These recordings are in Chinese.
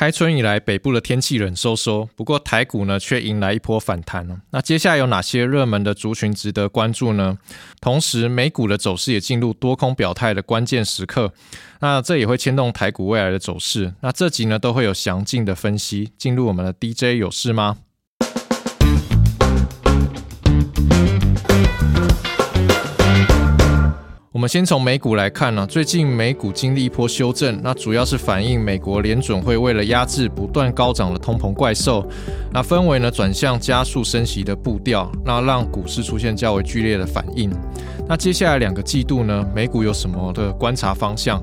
开春以来，北部的天气冷飕飕，不过台股呢却迎来一波反弹了。那接下来有哪些热门的族群值得关注呢？同时，美股的走势也进入多空表态的关键时刻，那这也会牵动台股未来的走势。那这集呢都会有详尽的分析。进入我们的 DJ 有事吗？我们先从美股来看呢，最近美股经历一波修正，那主要是反映美国联准会为了压制不断高涨的通膨怪兽，那氛围呢转向加速升息的步调，那让股市出现较为剧烈的反应。那接下来两个季度呢，美股有什么的观察方向？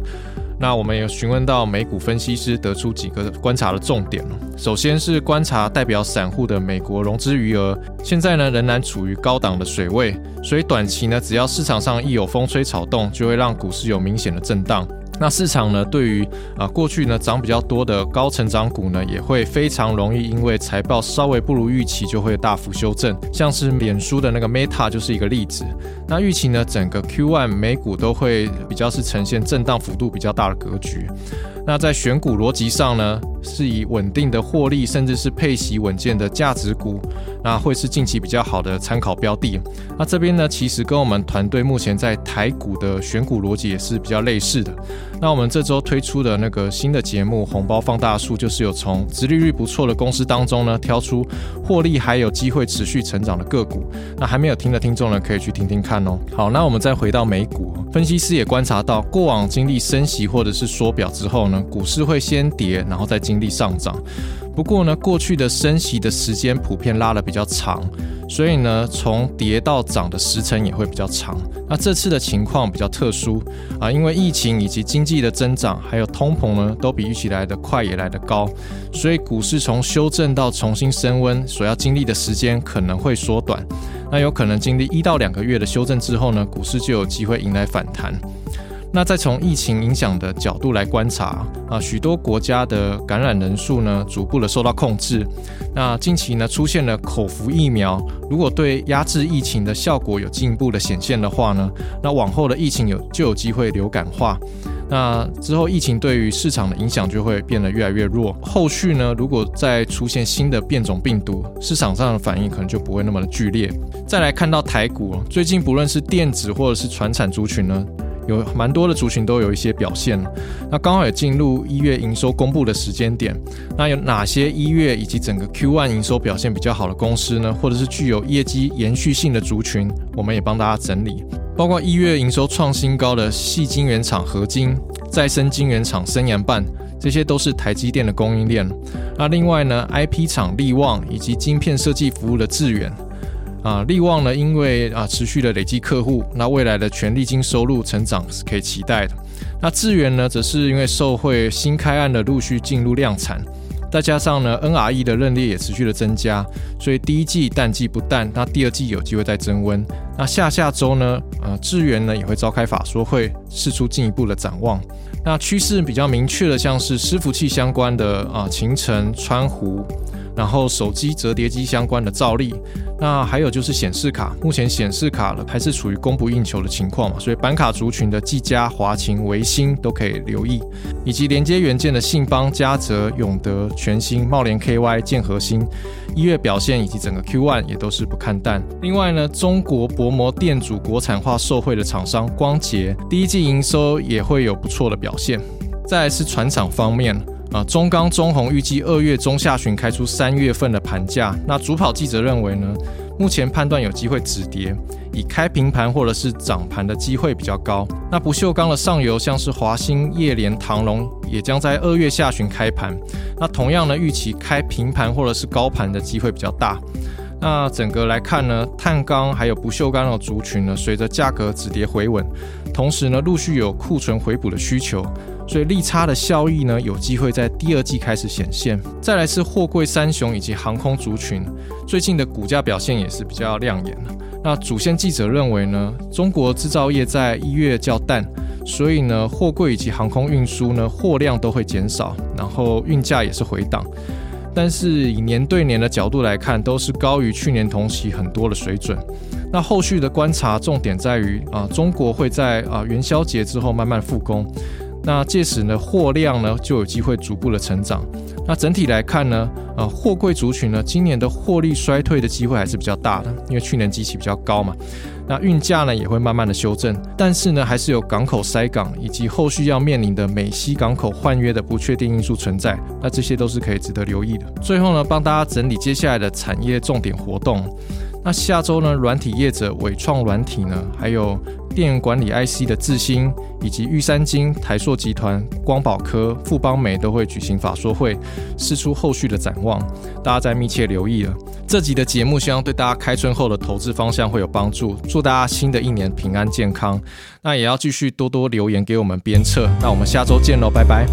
那我们也询问到美股分析师，得出几个观察的重点首先是观察代表散户的美国融资余额，现在呢仍然处于高档的水位，所以短期呢只要市场上一有风吹草动，就会让股市有明显的震荡。那市场呢，对于啊过去呢涨比较多的高成长股呢，也会非常容易因为财报稍微不如预期，就会大幅修正。像是脸书的那个 Meta 就是一个例子。那预期呢，整个 Q1 美股都会比较是呈现震荡幅度比较大的格局。那在选股逻辑上呢，是以稳定的获利，甚至是配息稳健的价值股，那会是近期比较好的参考标的。那这边呢，其实跟我们团队目前在台股的选股逻辑也是比较类似的。那我们这周推出的那个新的节目《红包放大术》，就是有从殖利率不错的公司当中呢，挑出获利还有机会持续成长的个股。那还没有听的听众呢，可以去听听看哦。好，那我们再回到美股，分析师也观察到，过往经历升息或者是缩表之后呢。股市会先跌，然后再经历上涨。不过呢，过去的升息的时间普遍拉的比较长，所以呢，从跌到涨的时程也会比较长。那这次的情况比较特殊啊，因为疫情以及经济的增长，还有通膨呢，都比预期来的快，也来得高，所以股市从修正到重新升温所要经历的时间可能会缩短。那有可能经历一到两个月的修正之后呢，股市就有机会迎来反弹。那再从疫情影响的角度来观察啊，许多国家的感染人数呢逐步的受到控制。那近期呢出现了口服疫苗，如果对压制疫情的效果有进一步的显现的话呢，那往后的疫情有就有机会流感化。那之后疫情对于市场的影响就会变得越来越弱。后续呢，如果再出现新的变种病毒，市场上的反应可能就不会那么的剧烈。再来看到台股，最近不论是电子或者是传产族群呢。有蛮多的族群都有一些表现那刚好也进入一月营收公布的时间点，那有哪些一月以及整个 Q1 营收表现比较好的公司呢？或者是具有业绩延续性的族群，我们也帮大家整理，包括一月营收创新高的细晶圆厂合金、再生晶圆厂生研半，这些都是台积电的供应链。那另外呢，IP 厂力旺以及晶片设计服务的致远。啊，利旺呢，因为啊持续的累积客户，那未来的权利金收入成长是可以期待的。那智源呢，则是因为受惠新开案的陆续进入量产，再加上呢 NRE 的认列也持续的增加，所以第一季淡季不淡，那第二季有机会再增温。那下下周呢，呃，智源呢也会召开法说会，释出进一步的展望。那趋势比较明确的，像是伺服器相关的啊，秦城、川湖。然后手机折叠机相关的照例，那还有就是显示卡，目前显示卡了还是处于供不应求的情况嘛，所以板卡族群的技嘉、华擎、维新都可以留意，以及连接元件的信邦、嘉泽、永德、全新、茂联 KY、建和新，一月表现以及整个 Q1 也都是不看淡。另外呢，中国薄膜电阻国产化受惠的厂商光捷，第一季营收也会有不错的表现。再是船厂方面。啊，中钢、中红预计二月中下旬开出三月份的盘价。那主跑记者认为呢，目前判断有机会止跌，以开平盘或者是涨盘的机会比较高。那不锈钢的上游像是华兴、叶联、唐龙，也将在二月下旬开盘。那同样呢，预期开平盘或者是高盘的机会比较大。那整个来看呢，碳钢还有不锈钢的族群呢，随着价格止跌回稳，同时呢，陆续有库存回补的需求。所以利差的效益呢，有机会在第二季开始显现。再来是货柜三雄以及航空族群，最近的股价表现也是比较亮眼的。那主线记者认为呢，中国制造业在一月较淡，所以呢，货柜以及航空运输呢，货量都会减少，然后运价也是回档。但是以年对年的角度来看，都是高于去年同期很多的水准。那后续的观察重点在于啊，中国会在啊元宵节之后慢慢复工。那届时呢，货量呢就有机会逐步的成长。那整体来看呢，呃，货柜族群呢，今年的获利衰退的机会还是比较大的，因为去年基期比较高嘛。那运价呢也会慢慢的修正，但是呢，还是有港口塞港以及后续要面临的美西港口换约的不确定因素存在。那这些都是可以值得留意的。最后呢，帮大家整理接下来的产业重点活动。那下周呢，软体业者伟创软体呢，还有电源管理 IC 的智新，以及玉山金、台硕集团、光宝科、富邦美都会举行法说会，释出后续的展望，大家再密切留意了。这集的节目希望对大家开春后的投资方向会有帮助，祝大家新的一年平安健康。那也要继续多多留言给我们鞭策。那我们下周见喽，拜拜。